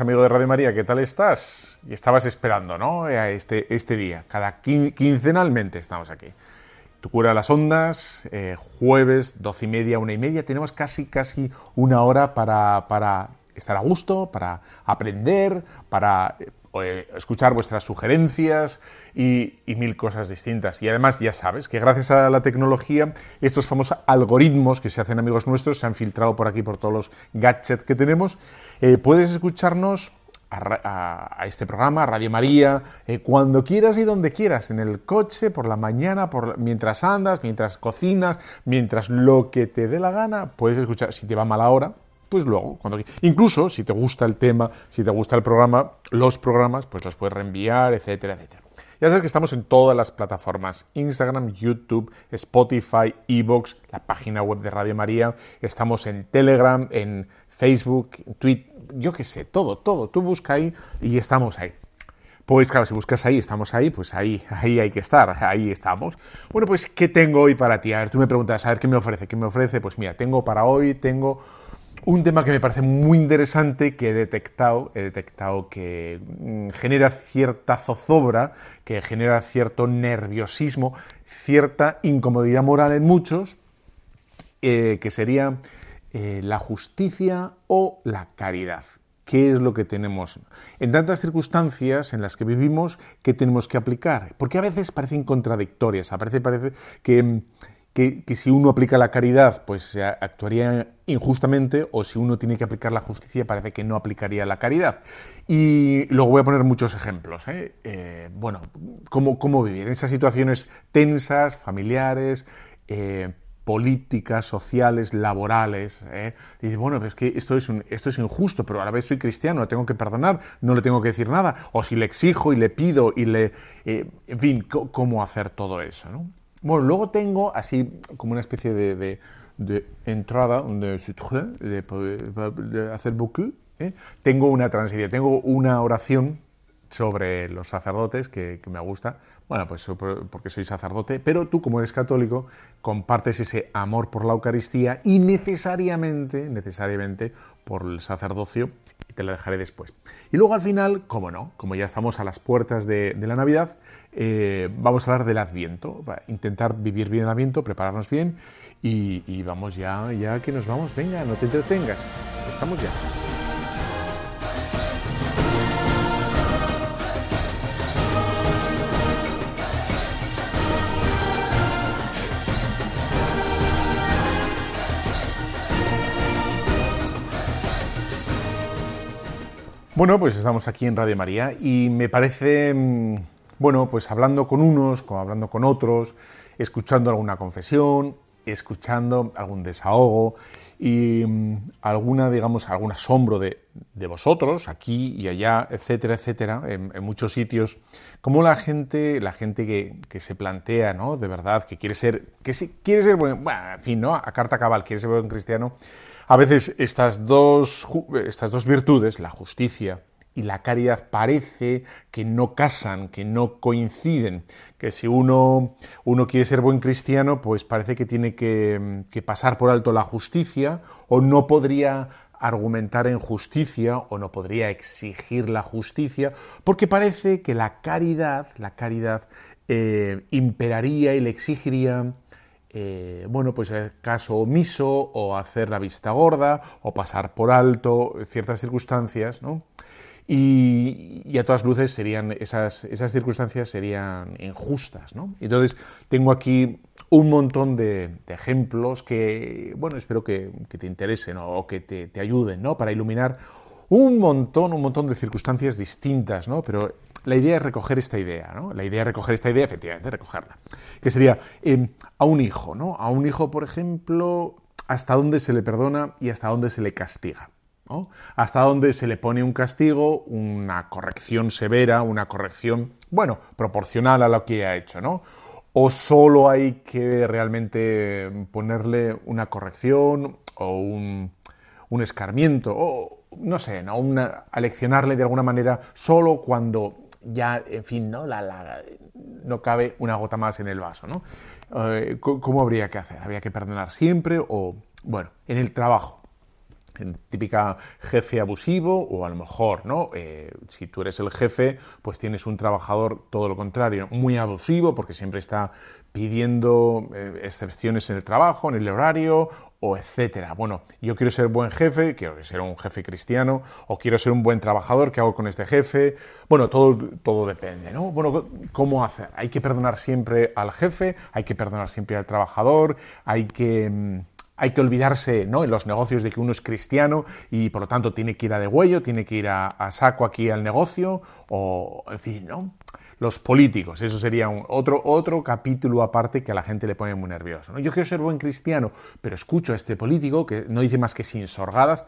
Amigo de Radio María. ¿Qué tal estás? Y estabas esperando, ¿no? A este, este día. Cada quincenalmente estamos aquí. Tu cura las ondas, eh, jueves, doce y media, una y media. Tenemos casi, casi una hora para, para estar a gusto, para aprender, para eh, escuchar vuestras sugerencias y, mil cosas distintas. Y además ya sabes que gracias a la tecnología estos famosos algoritmos que se hacen amigos nuestros se han filtrado por aquí por todos los gadgets que tenemos. Eh, puedes escucharnos a, este programa, Radio María, eh, cuando quieras y donde quieras, en el coche, por la mañana, por, mientras andas, mientras cocinas, mientras lo que te dé la gana, puedes escuchar, si te va mala hora, pues luego, cuando incluso si te gusta el tema, si te gusta el programa, los programas, pues los puedes reenviar, etcétera, etcétera. Ya sabes que estamos en todas las plataformas, Instagram, YouTube, Spotify, Evox, la página web de Radio María, estamos en Telegram, en Facebook, en Twitter, yo qué sé, todo, todo, tú busca ahí y estamos ahí. Pues claro, si buscas ahí, estamos ahí, pues ahí, ahí hay que estar, ahí estamos. Bueno, pues ¿qué tengo hoy para ti? A ver, tú me preguntas, a ver, ¿qué me ofrece? ¿Qué me ofrece? Pues mira, tengo para hoy, tengo un tema que me parece muy interesante que he detectado, he detectado que mm, genera cierta zozobra, que genera cierto nerviosismo, cierta incomodidad moral en muchos, eh, que sería eh, la justicia o la caridad. ¿Qué es lo que tenemos? En tantas circunstancias en las que vivimos, ¿qué tenemos que aplicar? Porque a veces parecen contradictorias, parece, parece que que, si uno aplica la caridad, pues actuaría injustamente, o si uno tiene que aplicar la justicia, parece que no aplicaría la caridad. Y luego voy a poner muchos ejemplos. ¿eh? Eh, bueno, cómo, cómo, vivir en esas situaciones tensas, familiares, eh, políticas, sociales, laborales. Y dice, bueno, es que esto es, esto es injusto, pero a la vez soy cristiano, le tengo que perdonar, no le tengo que decir nada. O si le exijo y le pido y le... en fin, cómo hacer todo eso, ¿no? Bueno, luego tengo así como una especie de, entrada, de, de, hacer beaucoup. ¿eh? Tengo una transición, tengo una oración sobre los sacerdotes que, me gusta. Bueno, pues porque soy sacerdote, pero tú como eres católico compartes ese amor por la Eucaristía y necesariamente, necesariamente por el sacerdocio te la dejaré después. Y luego al final, como no, como ya estamos a las puertas de, la Navidad, eh, vamos a hablar del Adviento, intentar vivir bien el Adviento, prepararnos bien y, y vamos ya, ya que nos vamos, venga, no te entretengas, estamos ya. Bueno, pues estamos aquí en Radio María y me parece, mm, bueno, pues hablando con unos, hablando con otros, escuchando alguna confesión, escuchando algún desahogo y mm, alguna, digamos, algún asombro de, vosotros, aquí y allá, etcétera, etcétera, en, muchos sitios, como la gente, la gente que, se plantea, ¿no? De verdad, que quiere ser, que quiere ser, bueno, en fin, ¿no? A carta cabal, quiere ser buen cristiano, a veces estas dos, estas dos virtudes, la justicia y la caridad, parece que no casan, que no coinciden, que si uno, uno quiere ser buen cristiano, pues parece que tiene que, pasar por alto la justicia o no podría argumentar en justicia o no podría exigir la justicia, porque parece que la caridad, la caridad eh, imperaría y le exigiría eh, bueno, pues el caso omiso o hacer la vista gorda o pasar por alto ciertas circunstancias, ¿no? y, a todas luces serían esas, esas circunstancias serían injustas. ¿no? Entonces tengo aquí un montón de, ejemplos que, bueno, espero que, te interesen o que te, te, ayuden ¿no? para iluminar un montón, un montón de circunstancias distintas, ¿no? pero la idea es recoger esta idea, ¿no? La idea es recoger esta idea, efectivamente, recogerla. Que sería em, a un hijo, ¿no? A un hijo, por ejemplo, hasta dónde se le perdona y hasta dónde se le castiga. Hasta dónde se le pone un castigo, una corrección severa, una corrección, bueno, proporcional a lo que ha hecho, ¿no? O solo hay que realmente ponerle una corrección o un, un escarmiento, o no sé, ¿no? Una, aleccionarle de alguna manera solo cuando ya, en fin, ¿no? La, no cabe una gota más en el vaso, ¿no? Eh, ¿Cómo habría que hacer? ¿Habría que perdonar siempre o, bueno, en el trabajo? Típica jefe abusivo o a lo mejor, ¿no? Eh, si tú eres el jefe, pues tienes un trabajador todo lo contrario, muy abusivo porque siempre está pidiendo eh, excepciones en el trabajo, en el horario o etcétera. Bueno, yo quiero ser buen jefe, quiero ser un jefe cristiano, o quiero ser un buen trabajador, ¿qué hago con este jefe? Bueno, todo, todo depende, ¿no? Bueno, ¿cómo hacer? Hay que perdonar siempre al jefe, hay que perdonar siempre al trabajador, hay que mm, hay que olvidarse ¿no? en los negocios de que uno es cristiano y por lo tanto tiene que ir a de tiene que ir a saco aquí al negocio, o en fin, ¿no? Los políticos. Eso sería un, otro, otro capítulo aparte que a la gente le pone muy nervioso. ¿no? Yo quiero ser buen cristiano, pero escucho a este político que no dice más que sin sorgadas,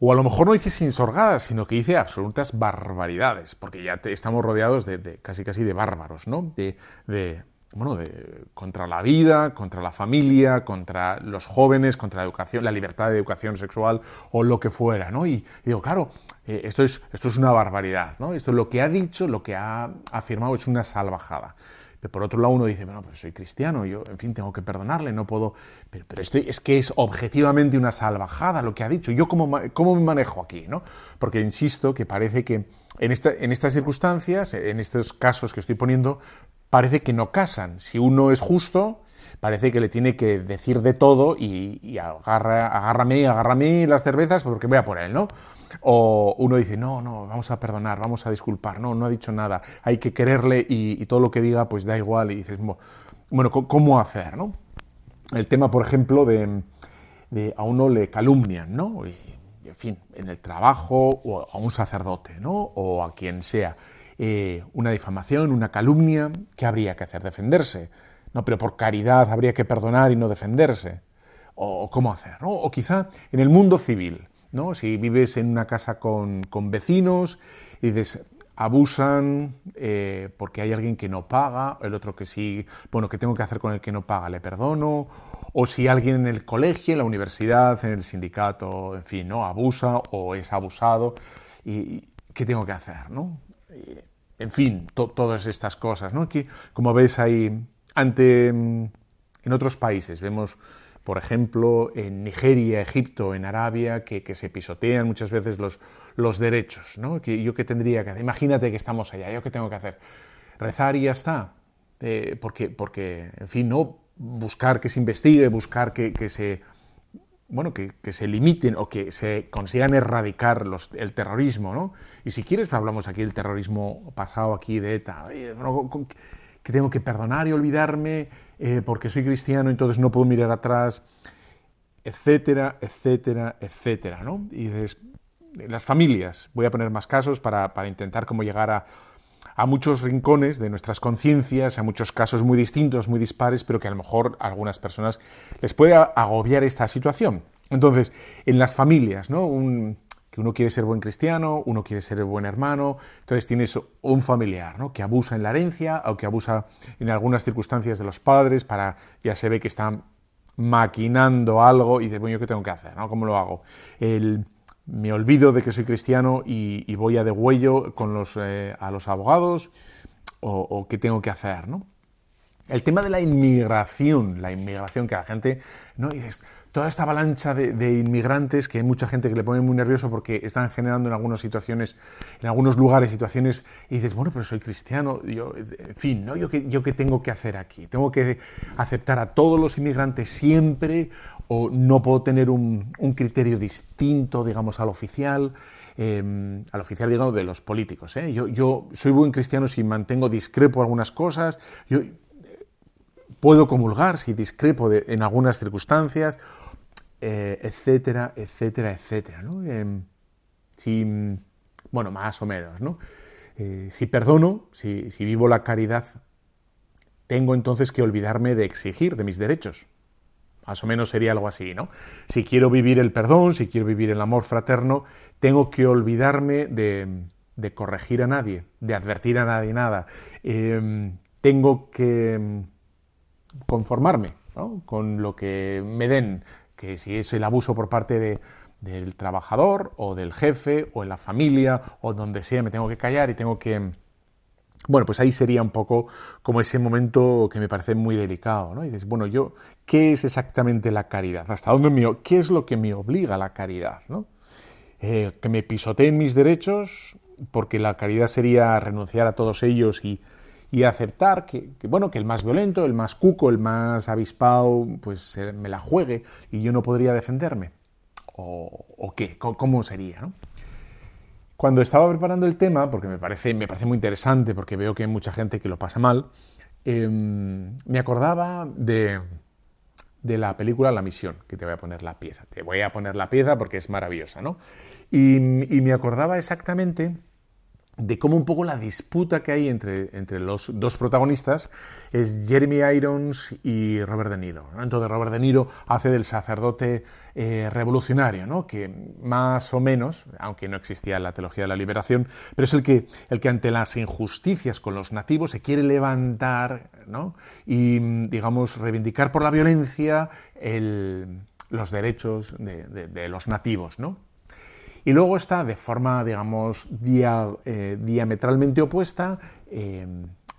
o a lo mejor no dice sin sorgadas, sino que dice absolutas barbaridades, porque ya estamos rodeados de, casi casi de bárbaros, ¿no? de, bueno, de, contra la vida, contra la familia, contra los jóvenes, contra la educación, la libertad de educación sexual o lo que fuera, ¿no? Y, digo, claro, eh, esto, es, esto es una barbaridad, ¿no? Esto es lo que ha dicho, lo que ha afirmado es una salvajada. Pero por otro lado uno dice, bueno, pues soy cristiano, yo, en fin, tengo que perdonarle, no puedo... Pero, pero es que es objetivamente una salvajada lo que ha dicho. ¿Yo cómo, cómo me manejo aquí, no? Porque insisto que parece que en, esta, en estas circunstancias, en estos casos que estoy poniendo, parece que no casan. Si uno es justo, parece que le tiene que decir de todo y, agarra, agárrame, agárrame las cervezas porque voy a por él, ¿no? O uno dice, no, no, vamos a perdonar, vamos a disculpar, no, no ha dicho nada, hay que quererle y, todo lo que diga pues da igual y dices, bueno, ¿cómo hacer, no? El tema, por ejemplo, de, a uno le calumnian, ¿no? En fin, en el trabajo o a un sacerdote, ¿no? O a quien sea eh, una difamación, una calumnia, ¿qué habría que hacer? Defenderse. No, pero por caridad habría que perdonar y no defenderse. O cómo hacer, O quizá en el mundo civil, ¿no? Si vives en una casa con, vecinos y dices, abusan eh, porque hay alguien que no paga, el otro que sí, bueno, ¿qué tengo que hacer con el que no paga? ¿Le perdono? O si alguien en el colegio, en la universidad, en el sindicato, en fin, ¿no? Abusa o es abusado, ¿y qué tengo que hacer, no? En fin, todas estas cosas, ¿no? Que, como veis, hay ante, mm, en otros países, vemos, por ejemplo, en Nigeria, Egipto, en Arabia, que, se pisotean muchas veces los, los derechos, ¿no? Que yo qué tendría que hacer, imagínate que estamos allá, ¿yo qué tengo que hacer? Rezar y ya está, eh, porque, porque, en fin, no buscar que se investigue, buscar que, que se bueno, que, se limiten o que se consigan erradicar los, el terrorismo, ¿no? Y si quieres, hablamos aquí del terrorismo pasado aquí de ETA, que tengo que perdonar y olvidarme eh, porque soy cristiano, entonces no puedo mirar atrás, etcétera, etcétera, etcétera, ¿no? Y las familias, voy a poner más casos para, para intentar cómo llegar a, a muchos rincones de nuestras conciencias, a muchos casos muy distintos, muy dispares, pero que a lo mejor a algunas personas les puede agobiar esta situación. Entonces, en las familias, ¿no? que uno quiere ser buen cristiano, uno quiere ser buen hermano, entonces tienes un familiar ¿no? que abusa en la herencia o que abusa en algunas circunstancias de los padres para, ya se ve que están maquinando algo y de, bueno, ¿yo qué tengo que hacer? ¿no? ¿Cómo lo hago? El, me olvido de que soy cristiano y, voy a degüello con los, eh, a los abogados o, qué tengo que hacer, ¿no? El tema de la inmigración, la inmigración que la gente, ¿no? dices, toda esta avalancha de, inmigrantes que hay mucha gente que le pone muy nervioso porque están generando en algunas situaciones, en algunos lugares situaciones, y dices, bueno, pero soy cristiano, yo, en fin, ¿no? ¿Yo qué, ¿Yo qué tengo que hacer aquí? ¿Tengo que aceptar a todos los inmigrantes siempre o no puedo tener un, criterio distinto, digamos, al oficial? Em, al oficial, digamos, de los políticos. ¿eh? Yo, soy buen cristiano si mantengo discrepo algunas cosas, yo puedo comulgar si discrepo en algunas circunstancias, eh, etcétera, etcétera, etcétera. Em, si, bueno, más o menos, ¿no? Eh, si perdono, si, vivo la caridad, tengo entonces que olvidarme de exigir de mis derechos. Más o menos sería algo así, ¿no? Si quiero vivir el perdón, si quiero vivir el amor fraterno, tengo que olvidarme de, corregir a nadie, de advertir a nadie nada. Em, tengo que em, conformarme con lo que me den, que si es el abuso por parte del trabajador o del jefe o en la familia o donde sea, me tengo que callar y tengo que... Bueno, pues ahí sería un poco como ese momento que me parece muy delicado, ¿no? Y dices, bueno, yo, ¿qué es exactamente la caridad? ¿Hasta dónde me, qué es lo que me obliga a la caridad, ¿no? Eh, que me pisoteen mis derechos, porque la caridad sería renunciar a todos ellos y, y aceptar que, bueno, que el más violento, el más cuco, el más avispado, pues me la juegue y yo no podría defenderme. ¿O, qué? ¿Cómo sería? Cuando estaba preparando el tema, porque me parece, me parece muy interesante, porque veo que hay mucha gente que lo pasa mal, em, me acordaba de, de la película La Misión, que te voy a poner la pieza. Te voy a poner la pieza porque es maravillosa, ¿no? Y, y me acordaba exactamente de cómo un poco la disputa que hay entre, entre los dos protagonistas es Jeremy Irons y Robert De Niro. Entonces Robert De Niro hace del sacerdote eh, revolucionario, ¿no? que más o menos, aunque no existía la teología de la liberación, pero es el que, el que ante las injusticias con los nativos se quiere levantar ¿no? y, digamos, reivindicar por la violencia los derechos de, de los nativos. ¿no? Y luego está de forma, digamos, eh, diametralmente opuesta eh,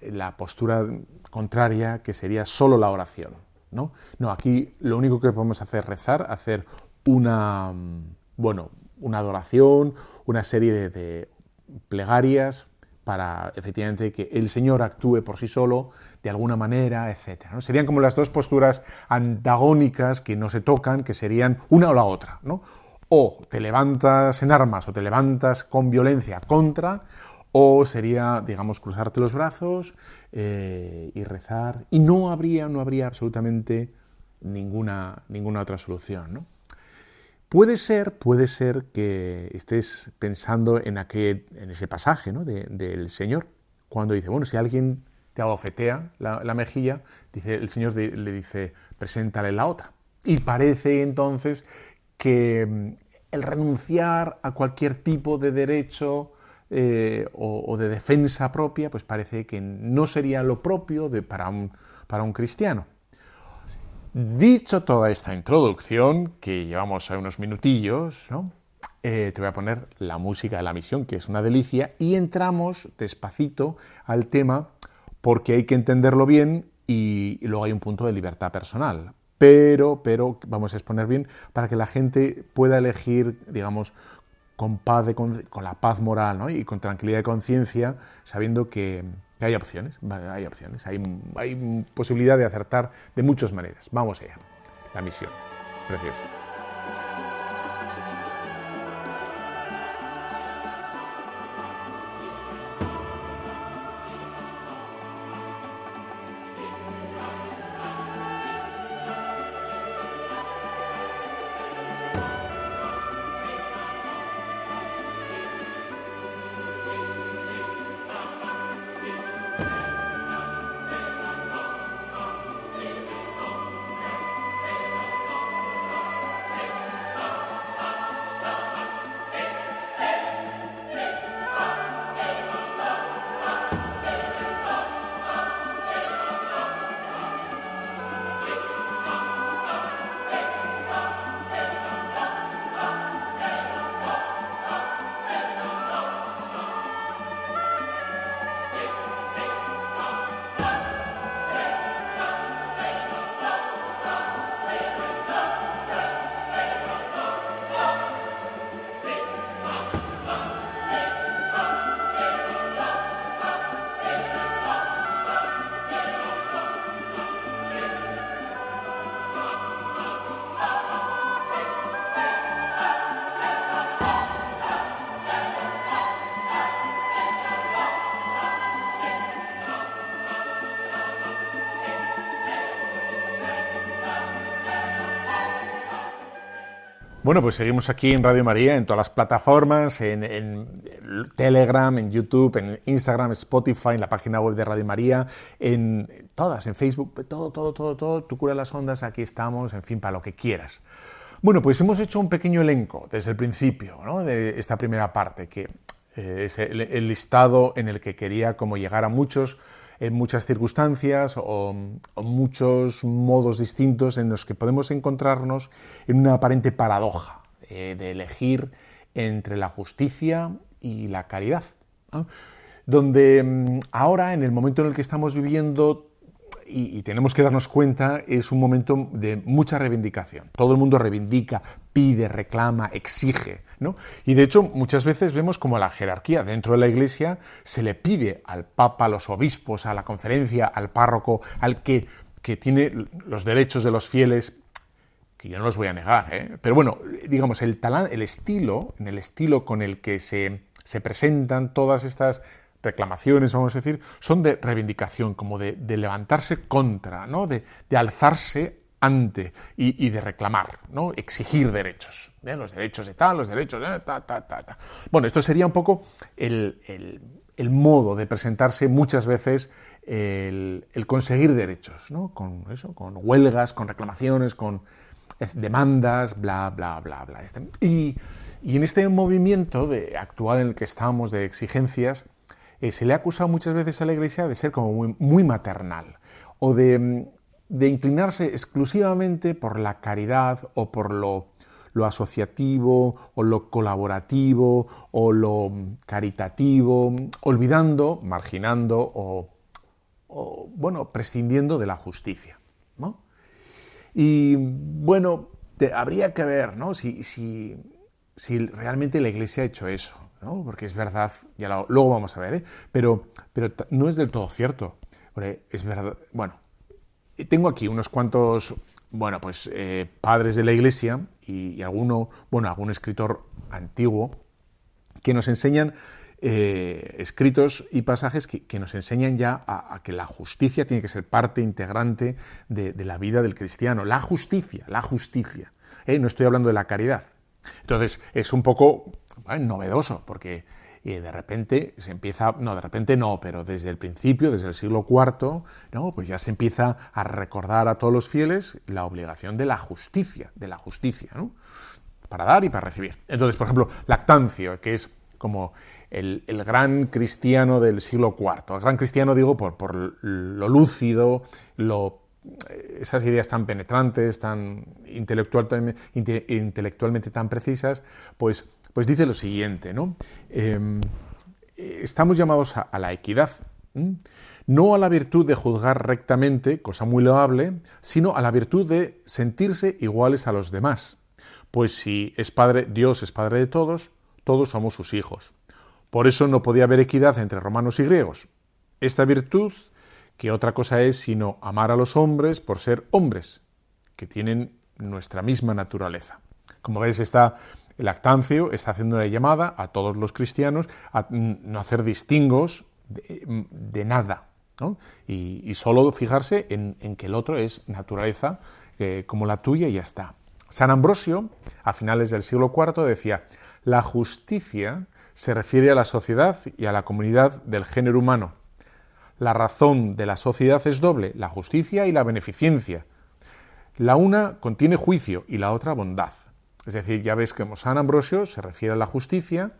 la postura contraria, que sería solo la oración. ¿no? no, aquí lo único que podemos hacer es rezar, hacer una, bueno, una adoración, una serie de, plegarias para efectivamente que el Señor actúe por sí solo de alguna manera, etc. ¿no? Serían como las dos posturas antagónicas que no se tocan, que serían una o la otra. ¿no? O te levantas en armas o te levantas con violencia contra, o sería, digamos, cruzarte los brazos eh, y rezar, y no habría, no habría absolutamente ninguna, ninguna otra solución. ¿no? Puede ser, puede ser que estés pensando en, aquel, en ese pasaje ¿no? del Señor, cuando dice, bueno, si alguien te abofetea la, la mejilla, dice, el Señor le dice, preséntale la otra. Y parece entonces que el renunciar a cualquier tipo de derecho eh, o, de defensa propia, pues parece que no sería lo propio de, para, un, para un cristiano. Dicho toda esta introducción, que llevamos a unos minutillos, eh, te voy a poner la música de la misión, que es una delicia, y entramos despacito al tema porque hay que entenderlo bien y luego hay un punto de libertad personal pero, pero vamos a exponer bien para que la gente pueda elegir, digamos, con paz, con, la paz moral y con tranquilidad de conciencia, sabiendo que, hay opciones, hay opciones, hay, hay posibilidad de acertar de muchas maneras. Vamos allá, la misión, precioso. Bueno, pues seguimos aquí en Radio María, en todas las plataformas, en, Telegram, en YouTube, en Instagram, Spotify, en la página web de Radio María, en todas, en Facebook, todo, todo, todo, todo, tu cura las ondas, aquí estamos, en fin, para lo que quieras. Bueno, pues hemos hecho un pequeño elenco desde el principio ¿no? de esta primera parte, que eh, es el, listado en el que quería como llegar a muchos en muchas circunstancias o, muchos modos distintos en los que podemos encontrarnos en una aparente paradoja eh, de elegir entre la justicia y la caridad. Donde mm, ahora, en el momento en el que estamos viviendo, y, tenemos que darnos cuenta, es un momento de mucha reivindicación. Todo el mundo reivindica, pide, reclama, exige. ¿no? Y de hecho, muchas veces vemos como la jerarquía dentro de la Iglesia se le pide al Papa, a los obispos, a la conferencia, al párroco, al que, que tiene los derechos de los fieles, que yo no los voy a negar, ¿eh? pero bueno, digamos, el, el estilo, en el estilo con el que se, se presentan todas estas reclamaciones, vamos a decir, son de reivindicación, como de, levantarse contra, ¿no? de, alzarse ante y, de reclamar, exigir derechos, ¿eh? los derechos de tal, los derechos de ta, ta, ta, ta. Bueno, esto sería un poco el, modo de presentarse muchas veces el, conseguir derechos, ¿no? con, eso, con huelgas, con reclamaciones, con demandas, bla, bla, bla, bla. Este, y, y en este movimiento de, actual en el que estamos de exigencias, eh, se le ha acusado muchas veces a la Iglesia de ser como muy, maternal o mm, de, inclinarse exclusivamente por la caridad o por lo, asociativo o lo colaborativo o lo caritativo, olvidando, marginando o, bueno, prescindiendo de la justicia. Y bueno, habría que ver ¿no? si, si, si realmente la Iglesia ha hecho eso porque es verdad, ya luego vamos a ver, ¿eh? pero, pero no es del todo cierto. Bueno, tengo aquí unos cuantos, bueno, pues eh, padres de la Iglesia y, alguno, bueno, algún escritor antiguo que nos enseñan eh, escritos y pasajes que, nos enseñan ya a, que la justicia tiene que ser parte integrante de, la vida del cristiano. La justicia, la justicia. No estoy hablando de la caridad. Entonces, es un poco novedoso, porque de repente se empieza, no, de repente no, pero desde el principio, desde el siglo IV, ¿no? pues ya se empieza a recordar a todos los fieles la obligación de la justicia, de la justicia, ¿no? para dar y para recibir. Entonces, por ejemplo, Lactancio, que es como el, gran cristiano del siglo IV. El gran cristiano, digo, por, por lo lúcido, lo esas ideas tan penetrantes, tan intelectualmente tan precisas, pues pues dice lo siguiente, ¿no? Em, estamos llamados a, la equidad, no a la virtud de juzgar rectamente, cosa muy loable, sino a la virtud de sentirse iguales a los demás. Pues si es padre, Dios es padre de todos, todos somos sus hijos. Por eso no podía haber equidad entre romanos y griegos. Esta virtud, que otra cosa es sino amar a los hombres por ser hombres, que tienen nuestra misma naturaleza. Como veis, está el Actancio está haciendo una llamada a todos los cristianos a no hacer distingos de, nada, y, solo fijarse en, que el otro es naturaleza eh, como la tuya y ya está. San Ambrosio, a finales del siglo IV, decía, la justicia se refiere a la sociedad y a la comunidad del género humano. La razón de la sociedad es doble, la justicia y la beneficencia. La una contiene juicio y la otra bondad. Es decir, ya ves que San Ambrosio se refiere a la justicia,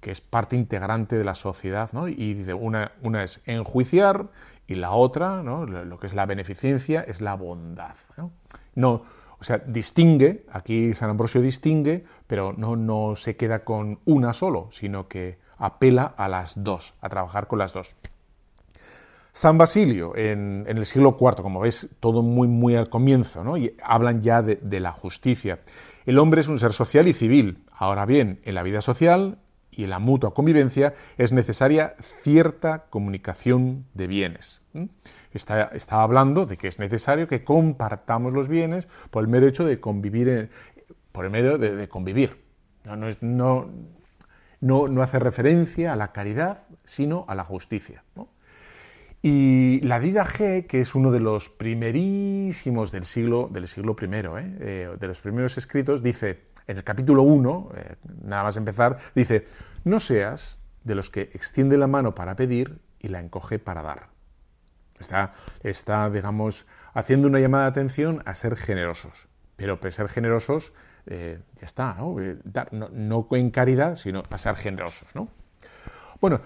que es parte integrante de la sociedad, ¿no? y dice, una, es enjuiciar y la otra, ¿no? lo que es la beneficencia, es la bondad. ¿no? o sea, distingue, aquí San Ambrosio distingue, pero no, no se queda con una solo, sino que apela a las dos, a trabajar con las dos. San Basilio, en, el siglo IV, como ves, todo muy, muy al comienzo, ¿no? y hablan ya de la justicia. El hombre es un ser social y civil. Ahora bien, en la vida social y en la mutua convivencia es necesaria cierta comunicación de bienes. Está, hablando de que es necesario que compartamos los bienes por el mero hecho de convivir, por el de, convivir. No, hace referencia a la caridad, sino a la justicia. Y la Vida G, que es uno de los primerísimos del siglo, del siglo I, ¿eh? Eh, de los primeros escritos, dice, en el capítulo 1, eh, nada más empezar, dice, no seas de los que extiende la mano para pedir y la encoge para dar. Está, está digamos, haciendo una llamada de atención a ser generosos. Pero para ser generosos, ya está, ¿no? Eh, no, en caridad, sino a ser generosos, ¿no? Bueno,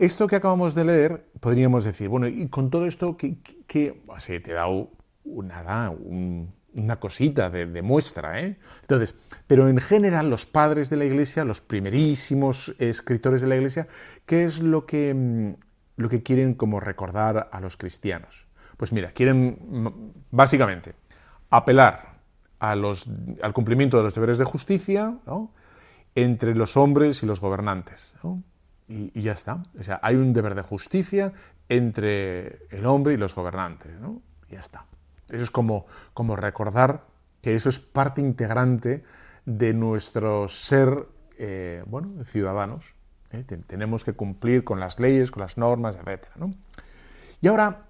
esto que acabamos de leer, podríamos decir, bueno, y con todo esto, ¿qué, te he dado nada, una cosita de, muestra, ¿eh? Entonces, pero en general los padres de la Iglesia, los primerísimos escritores de la Iglesia, ¿qué es lo que, mm, lo que quieren como recordar a los cristianos? Pues mira, quieren mm, básicamente apelar al cumplimiento de los deberes de justicia entre los hombres y los gobernantes. Y, ya está. O sea, hay un deber de justicia entre el hombre y los gobernantes. ¿no? Y ya está. Eso es como, como recordar que eso es parte integrante de nuestro ser eh, bueno, ciudadanos. ¿eh? Tenemos que cumplir con las leyes, con las normas, etc. ¿no? Y ahora,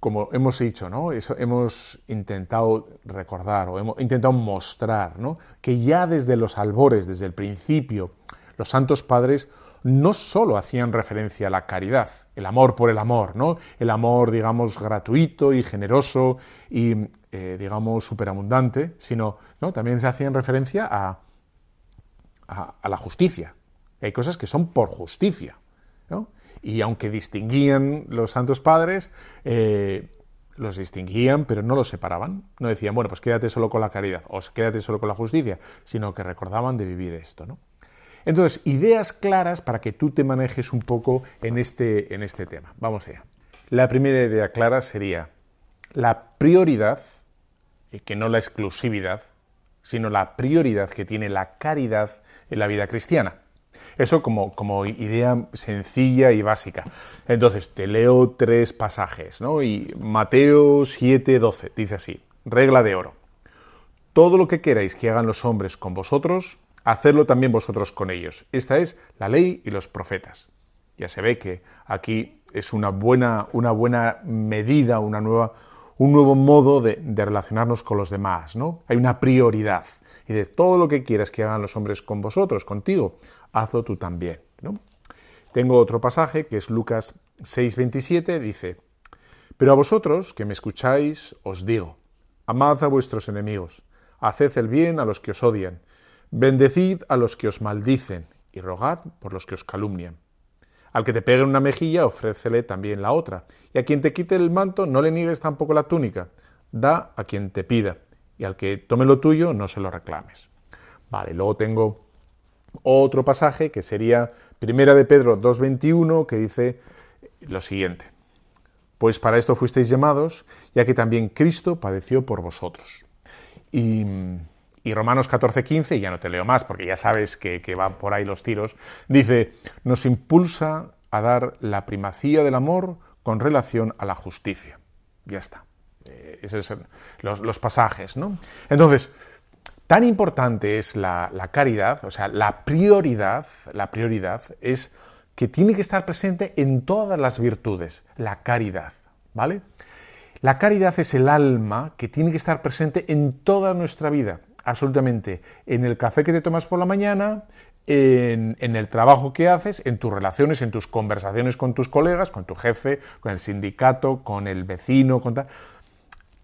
como hemos dicho, ¿no? Eso hemos intentado recordar o hemos intentado mostrar ¿no? que ya desde los albores, desde el principio, los santos padres no solo hacían referencia a la caridad, el amor por el amor, ¿no? El amor, digamos, gratuito y generoso y, eh, digamos, superabundante, sino ¿no? también se hacían referencia a, a, la justicia. Hay cosas que son por justicia, ¿no? Y aunque distinguían los santos padres, eh, los distinguían, pero no los separaban. No decían, bueno, pues quédate solo con la caridad o quédate solo con la justicia, sino que recordaban de vivir esto, ¿no? Entonces, ideas claras para que tú te manejes un poco en este, en este tema. Vamos allá. La primera idea clara sería la prioridad, y que no la exclusividad, sino la prioridad que tiene la caridad en la vida cristiana. Eso como, como, idea sencilla y básica. Entonces, te leo tres pasajes, ¿no? Y Mateo 7, 12 dice así, regla de oro. Todo lo que queráis que hagan los hombres con vosotros, hacedlo también vosotros con ellos. Esta es la ley y los profetas. Ya se ve que aquí es una buena, una buena medida, una nueva, un nuevo modo de, relacionarnos con los demás, ¿no? Hay una prioridad. Y de todo lo que quieras que hagan los hombres con vosotros, contigo, hazlo tú también, ¿no? Tengo otro pasaje que es Lucas 6:27, dice, Pero a vosotros que me escucháis, os digo, amad a vuestros enemigos, haced el bien a los que os odian, Bendecid a los que os maldicen y rogad por los que os calumnian. Al que te pegue una mejilla, ofrécele también la otra. Y a quien te quite el manto, no le niegues tampoco la túnica. Da a quien te pida. Y al que tome lo tuyo, no se lo reclames. Vale, luego tengo otro pasaje que sería Primera de Pedro 2.21, que dice lo siguiente. Pues para esto fuisteis llamados, ya que también Cristo padeció por vosotros. Y y Romanos 14:15, y ya no te leo más porque ya sabes que, van por ahí los tiros, dice, nos impulsa a dar la primacía del amor con relación a la justicia. Ya está. Eh, esos son los, pasajes, ¿no? Entonces, tan importante es la, la, caridad, o sea, la prioridad, la prioridad es que tiene que estar presente en todas las virtudes, la caridad, ¿vale? La caridad es el alma que tiene que estar presente en toda nuestra vida absolutamente en el café que te tomas por la mañana, en, el trabajo que haces, en tus relaciones, en tus conversaciones con tus colegas, con tu jefe, con el sindicato, con el vecino, con tal.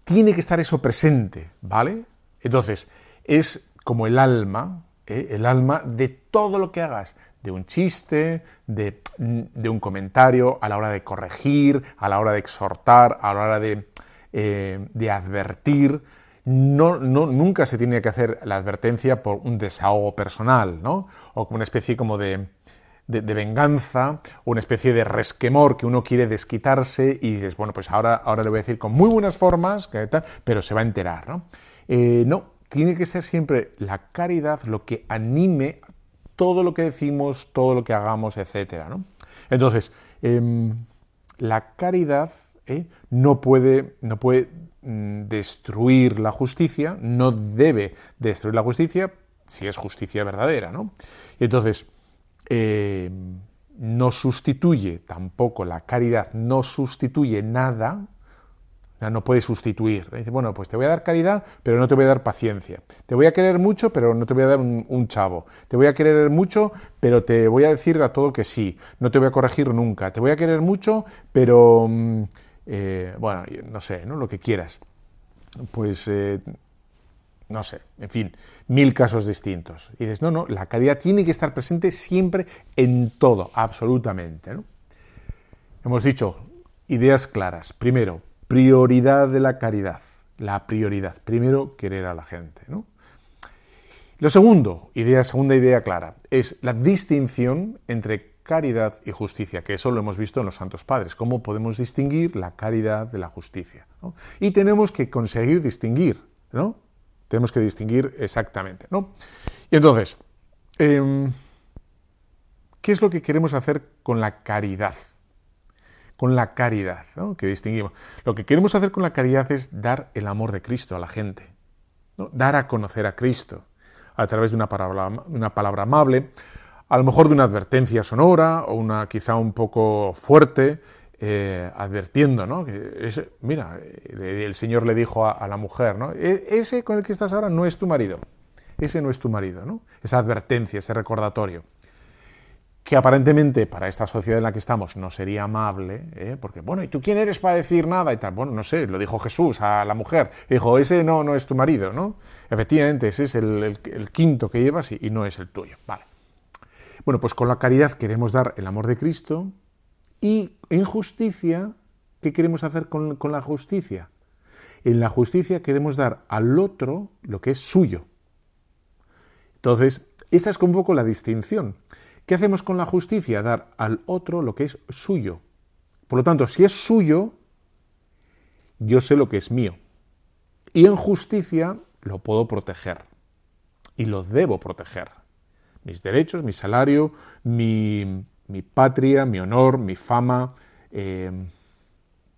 Tiene que estar eso presente, ¿vale? Entonces, es como el alma, ¿eh? el alma de todo lo que hagas, de un chiste, de, un comentario, a la hora de corregir, a la hora de exhortar, a la hora de, eh, de advertir no, nunca se tiene que hacer la advertencia por un desahogo personal, ¿no? O como una especie como de, de, venganza, o una especie de resquemor que uno quiere desquitarse y dices, bueno, pues ahora, ahora le voy a decir con muy buenas formas, pero se va a enterar, ¿no? Eh, no, tiene que ser siempre la caridad lo que anime todo lo que decimos, todo lo que hagamos, etcétera, ¿no? Entonces, em, la caridad ¿eh? no, puede, no puede destruir la justicia, no debe destruir la justicia si es justicia verdadera, ¿no? Y entonces, eh, no sustituye tampoco la caridad, no sustituye nada, no puede sustituir. Dice, bueno, pues te voy a dar caridad, pero no te voy a dar paciencia. Te voy a querer mucho, pero no te voy a dar un, chavo. Te voy a querer mucho, pero te voy a decir a todo que sí. No te voy a corregir nunca. Te voy a querer mucho, pero, mm, eh, bueno, no sé, ¿no? Lo que quieras. Pues, eh, no sé, en fin, mil casos distintos. Y dices, no, no, la caridad tiene que estar presente siempre en todo, absolutamente. Hemos dicho ideas claras. Primero, prioridad de la caridad, la prioridad. Primero, querer a la gente. ¿no? Lo segundo, idea, segunda idea clara, es la distinción entre caridad y justicia, que eso lo hemos visto en los Santos Padres, cómo podemos distinguir la caridad de la justicia. Y tenemos que conseguir distinguir, ¿no? Tenemos que distinguir exactamente, ¿no? Y entonces, em, ¿qué es lo que queremos hacer con la caridad? con la caridad, que distinguimos. Lo que queremos hacer con la caridad es dar el amor de Cristo a la gente, dar a conocer a Cristo a través de una palabra, una palabra amable, a lo mejor de una advertencia sonora o una quizá un poco fuerte, eh, advirtiendo, ¿no? Que mira, el Señor le dijo a, la mujer, ¿no? E, ese con el que estás ahora no es tu marido, ese no es tu marido, ¿no? Esa advertencia, ese recordatorio que aparentemente para esta sociedad en la que estamos no sería amable, ¿eh? porque, bueno, ¿y tú quién eres para decir nada y tal? Bueno, no sé, lo dijo Jesús a la mujer, dijo, ese no, no es tu marido, ¿no? Efectivamente, ese es el, quinto que llevas y, no es el tuyo, vale. Bueno, pues con la caridad queremos dar el amor de Cristo y en justicia, ¿qué queremos hacer con, la justicia? En la justicia queremos dar al otro lo que es suyo. Entonces, esta es un poco la distinción. ¿Qué hacemos con la justicia? Dar al otro lo que es suyo. Por lo tanto, si es suyo, yo sé lo que es mío. Y en justicia lo puedo proteger. Y lo debo proteger. Mis derechos, mi salario, mi, patria, mi honor, mi fama, eh,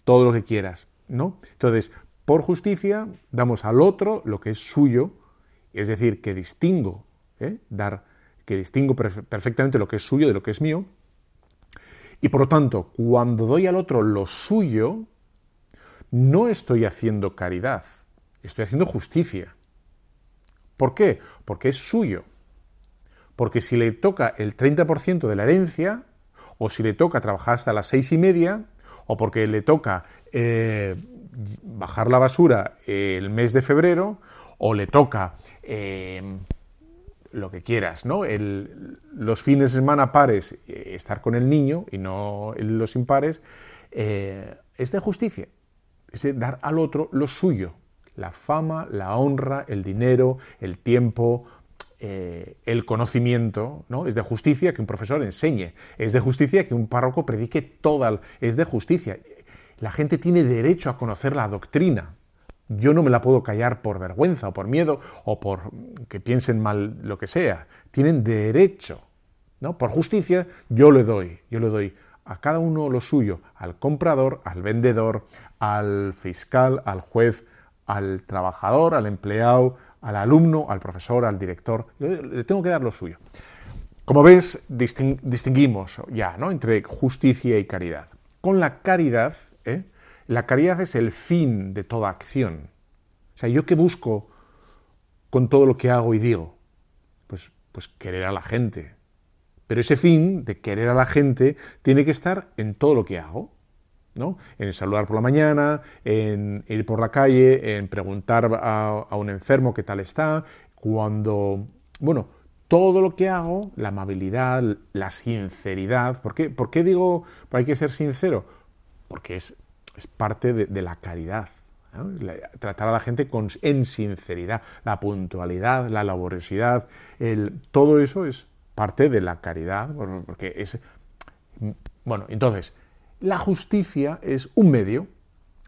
todo lo que quieras. ¿no? Entonces, por justicia, damos al otro lo que es suyo, es decir, que distingo, ¿eh? dar que distingo perfectamente lo que es suyo de lo que es mío. Y por lo tanto, cuando doy al otro lo suyo, no estoy haciendo caridad, estoy haciendo justicia. ¿Por qué? Porque es suyo. Porque si le toca el 30% de la herencia, o si le toca trabajar hasta las seis y media, o porque le toca eh, bajar la basura el mes de febrero, o le toca eh, lo que quieras, ¿no? los fines de semana pares, eh, estar con el niño y no los impares, eh, es de justicia. Es de dar al otro lo suyo. La fama, la honra, el dinero, el tiempo, eh, el conocimiento, ¿no? Es de justicia que un profesor enseñe. Es de justicia que un párroco predique toda. Es de justicia. La gente tiene derecho a conocer la doctrina. Yo no me la puedo callar por vergüenza o por miedo o por que piensen mal lo que sea. Tienen derecho, ¿no? Por justicia yo le doy, yo le doy a cada uno lo suyo, al comprador, al vendedor, al fiscal, al juez, al trabajador, al empleado, al alumno, al profesor, al director. le tengo que dar lo suyo. Como ves, distinguimos ya ¿no? entre justicia y caridad. Con la caridad, ¿eh? La caridad es el fin de toda acción. O sea, ¿yo qué busco con todo lo que hago y digo? Pues, pues querer a la gente. Pero ese fin de querer a la gente tiene que estar en todo lo que hago. ¿No? En saludar por la mañana, en ir por la calle, en preguntar a, un enfermo qué tal está, cuando, bueno, todo lo que hago, la amabilidad, la sinceridad. ¿Por qué, ¿Por qué digo hay que ser sincero? Porque es es parte de, la caridad. tratar a la gente con, en sinceridad, la puntualidad, la laboriosidad, todo eso es parte de la caridad, porque es... Bueno, entonces, la justicia es un medio,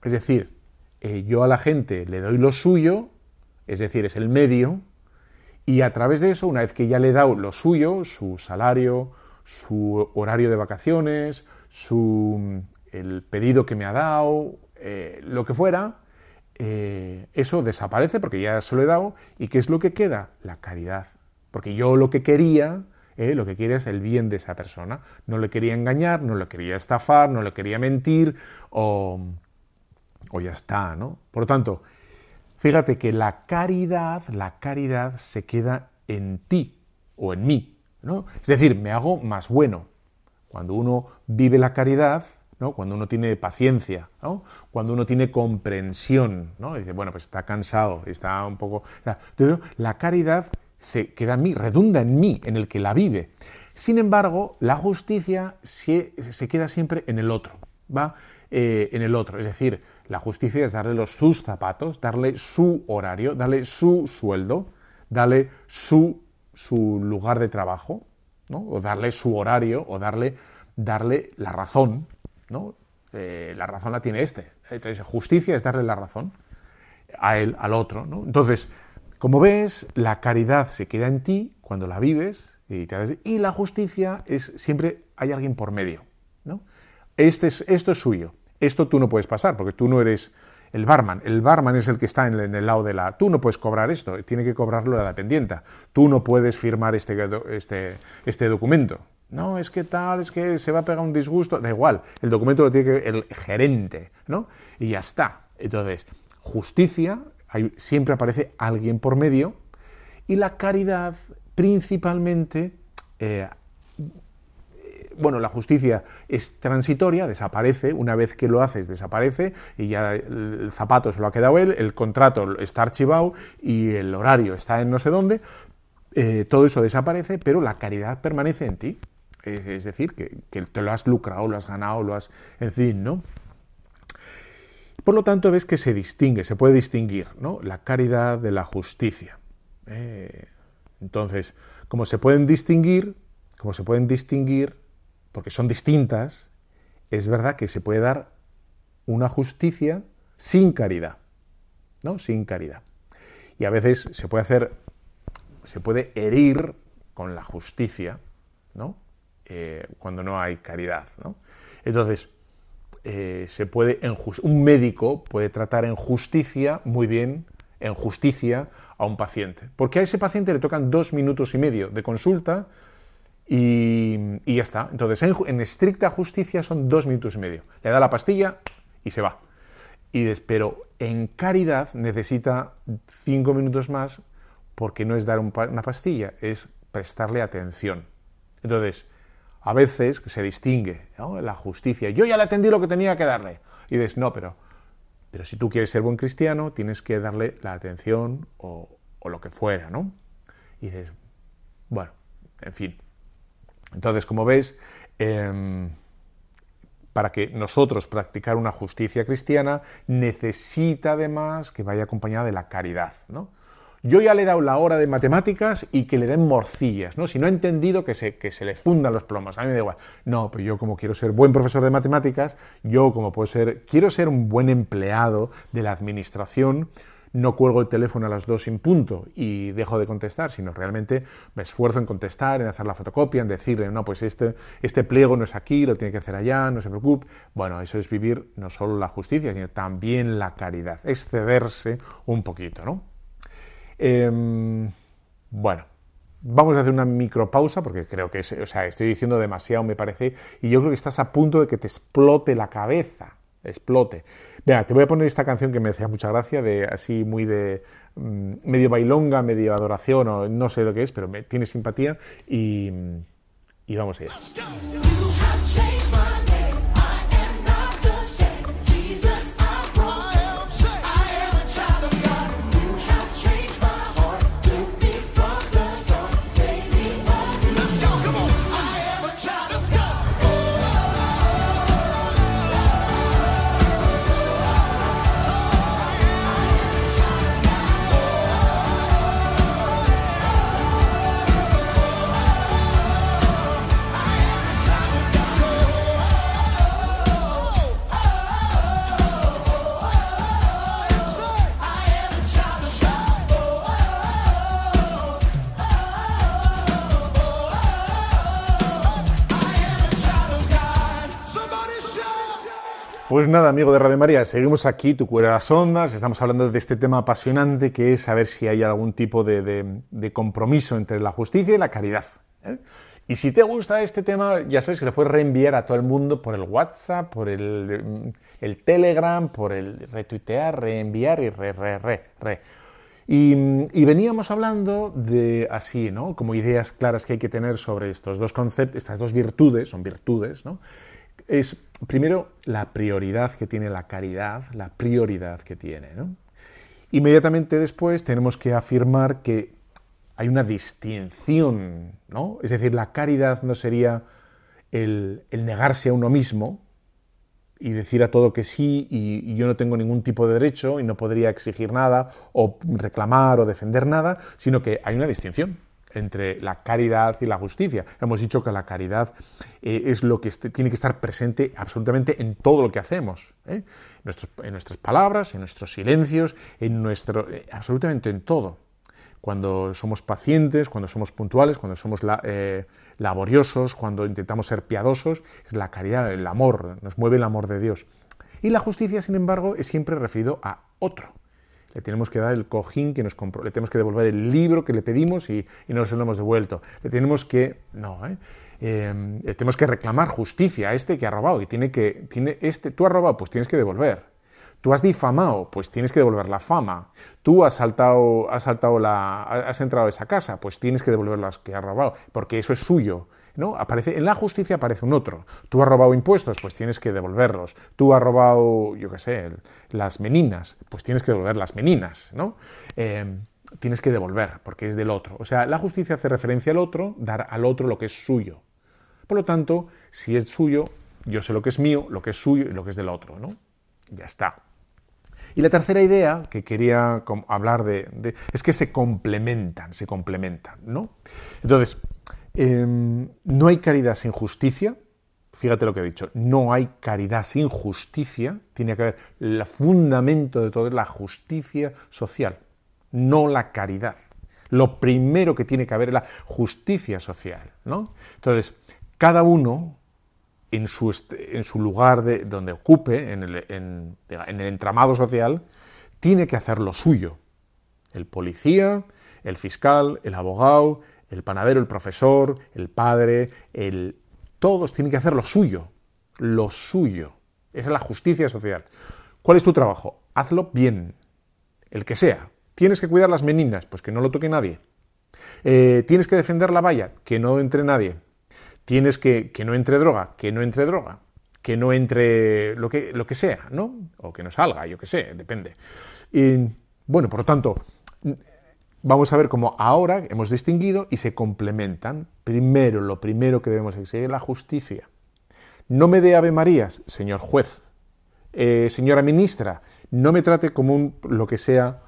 es decir, eh, yo a la gente le doy lo suyo, es decir, es el medio, y a través de eso, una vez que ya le he dado lo suyo, su salario, su horario de vacaciones, su el pedido que me ha dado, eh, lo que fuera, eh, eso desaparece porque ya se lo he dado. ¿Y qué es lo que queda? La caridad. Porque yo lo que quería, eh, lo que quería es el bien de esa persona. No le quería engañar, no le quería estafar, no le quería mentir o, o ya está, ¿no? Por lo tanto, fíjate que la caridad, la caridad se queda en ti o en mí, ¿no? Es decir, me hago más bueno. Cuando uno vive la caridad, ¿no? Cuando uno tiene paciencia, ¿no? Cuando uno tiene comprensión, ¿no? dice, bueno, pues está cansado, está un poco... La caridad se queda en mí, redunda en mí, en el que la vive. Sin embargo, la justicia se, se queda siempre en el otro, ¿va? Eh, en el otro. Es decir, la justicia es darle los, sus zapatos, darle su horario, darle su sueldo, darle su, su lugar de trabajo, ¿no? o darle su horario, o darle, darle la razón. ¿no? Eh, la razón la tiene este. Entonces, justicia es darle la razón a él, al otro. ¿no? Entonces, como ves, la caridad se queda en ti cuando la vives y, y la justicia es siempre hay alguien por medio. ¿no? Este es, esto es suyo. Esto tú no puedes pasar porque tú no eres el barman. El barman es el que está en, el lado de la... Tú no puedes cobrar esto, tiene que cobrarlo la dependienta. Tú no puedes firmar este, este, este documento. No, es que tal, es que se va a pegar un disgusto. Da igual, el documento lo tiene que el gerente, ¿no? Y ya está. Entonces, justicia, siempre aparece alguien por medio, y la caridad principalmente eh, bueno, la justicia es transitoria, desaparece, una vez que lo haces desaparece y ya el zapato se lo ha quedado él, el contrato está archivado y el horario está en no sé dónde, eh, todo eso desaparece, pero la caridad permanece en ti. Es, decir, que, te lo has lucrado, lo has ganado, lo has... en fin, ¿no? Por lo tanto, ves que se distingue, se puede distinguir, ¿no? La caridad de la justicia. Eh, entonces, como se pueden distinguir, como se pueden distinguir porque son distintas, es verdad que se puede dar una justicia sin caridad, ¿no? Sin caridad. Y a veces se puede hacer, se puede herir con la justicia, ¿no? Eh, cuando no hay caridad, ¿no? Entonces, eh, se puede, un médico puede tratar en justicia, muy bien, en justicia, a un paciente. Porque a ese paciente le tocan dos minutos y medio de consulta y, ya está. Entonces, en, estricta justicia son dos minutos y medio. Le da la pastilla y se va. Y pero en caridad necesita cinco minutos más porque no es dar una pastilla, es prestarle atención. Entonces, a veces se distingue la justicia. Yo ya le atendí lo que tenía que darle. Y dices, no, pero, pero si tú quieres ser buen cristiano, tienes que darle la atención o, o lo que fuera, ¿no? Y dices, bueno, en fin. Entonces, como veis, em, para que nosotros practicar una justicia cristiana necesita además que vaya acompañada de la caridad, ¿no? Yo ya le he dado la hora de matemáticas y que le den morcillas, ¿no? Si no ha entendido que se, que se le fundan los plomos, a mí me da igual. No, pero yo como quiero ser buen profesor de matemáticas, yo como puedo ser, quiero ser un buen empleado de la administración, no cuelgo el teléfono a las dos sin punto y dejo de contestar, sino realmente me esfuerzo en contestar, en hacer la fotocopia, en decirle, no, pues este, este pliego no es aquí, lo tiene que hacer allá, no se preocupe. Bueno, eso es vivir no solo la justicia, sino también la caridad, excederse un poquito, ¿no? Em, bueno, vamos a hacer una micropausa porque creo que, o sea, estoy diciendo demasiado, me parece, y yo creo que estás a punto de que te explote la cabeza explote. Venga, te voy a poner esta canción que me hacía mucha gracia, de así muy de mm, medio bailonga, medio adoración, o no sé lo que es, pero me, tiene simpatía y, y vamos a Pues nada, amigo de Radio María, seguimos aquí, tu cuero las ondas, estamos hablando de este tema apasionante que es saber si hay algún tipo de, compromiso entre la justicia y la caridad. ¿eh? Y si te gusta este tema, ya sabes que lo puedes reenviar a todo el mundo por el WhatsApp, por el, el Telegram, por el retuitear, reenviar y re, re, re, re. Y, veníamos hablando de así, ¿no? Como ideas claras que hay que tener sobre estos dos conceptos, estas dos virtudes, son virtudes, ¿no? Es primero la prioridad que tiene la caridad, la prioridad que tiene. Inmediatamente después tenemos que afirmar que hay una distinción, ¿no? Es decir, la caridad no sería el, negarse a uno mismo y decir a todo que sí y, yo no tengo ningún tipo de derecho y no podría exigir nada o reclamar o defender nada, sino que hay una distinción entre la caridad y la justicia. Hemos dicho que la caridad eh, es lo que tiene que estar presente absolutamente en todo lo que hacemos, ¿eh? en nuestras palabras, en nuestros silencios, en nuestro, eh, absolutamente en todo cuando somos pacientes, cuando somos puntuales, cuando somos laboriosos, cuando intentamos ser piadosos, es la caridad, el amor, nos mueve el amor de Dios. Y la justicia, sin embargo, es siempre referido a otro. Le tenemos que dar el cojín que nos compró, le tenemos que devolver el libro que le pedimos y, no se lo hemos devuelto. Le tenemos que, no, ¿eh? Eh, tenemos que reclamar justicia a este que ha robado y tiene que, tiene este, tú has robado, pues tienes que devolver. Tú has difamado, pues tienes que devolver la fama. Tú has saltado, has saltado la, has entrado a esa casa, pues tienes que devolver las que has robado, porque eso es suyo. ¿No? Aparece, en la justicia aparece un otro. Tú has robado impuestos, pues tienes que devolverlos. Tú has robado, yo qué sé, las meninas, pues tienes que devolver las meninas, ¿no? Em, tienes que devolver, porque es del otro. O sea, la justicia hace referencia al otro, dar al otro lo que es suyo. Por lo tanto, si es suyo, yo sé lo que es mío, lo que es suyo y lo que es del otro, ¿no? Ya está. Y la tercera idea que quería hablar de, es que se complementan, se complementan, ¿no? Entonces, em, no hay caridad sin justicia. Fíjate lo que he dicho, no hay caridad sin justicia. Tiene que haber el fundamento de todo es la justicia social, no la caridad. Lo primero que tiene que haber es la justicia social, ¿no? Entonces, cada uno en su, en su lugar de, donde ocupe, en el, en, el entramado social, tiene que hacer lo suyo. El policía, el fiscal, el abogado, el panadero, el profesor, el padre, el... todos tienen que hacer lo suyo, lo suyo. Esa es la justicia social. ¿Cuál es tu trabajo? Hazlo bien, el que sea. Tienes que cuidar las meninas, pues que no lo toque nadie. Eh, tienes que defender la valla, que no entre nadie tienes que que no entre droga, que no entre droga, que no entre lo que, lo que sea, ¿no? O que no salga, yo qué sé, depende. Y, bueno, por lo tanto, vamos a ver cómo ahora hemos distinguido y se complementan. Primero, lo primero que debemos exigir es la justicia. No me dé Ave Marías, señor juez, eh, señora ministra, no me trate como un, lo que sea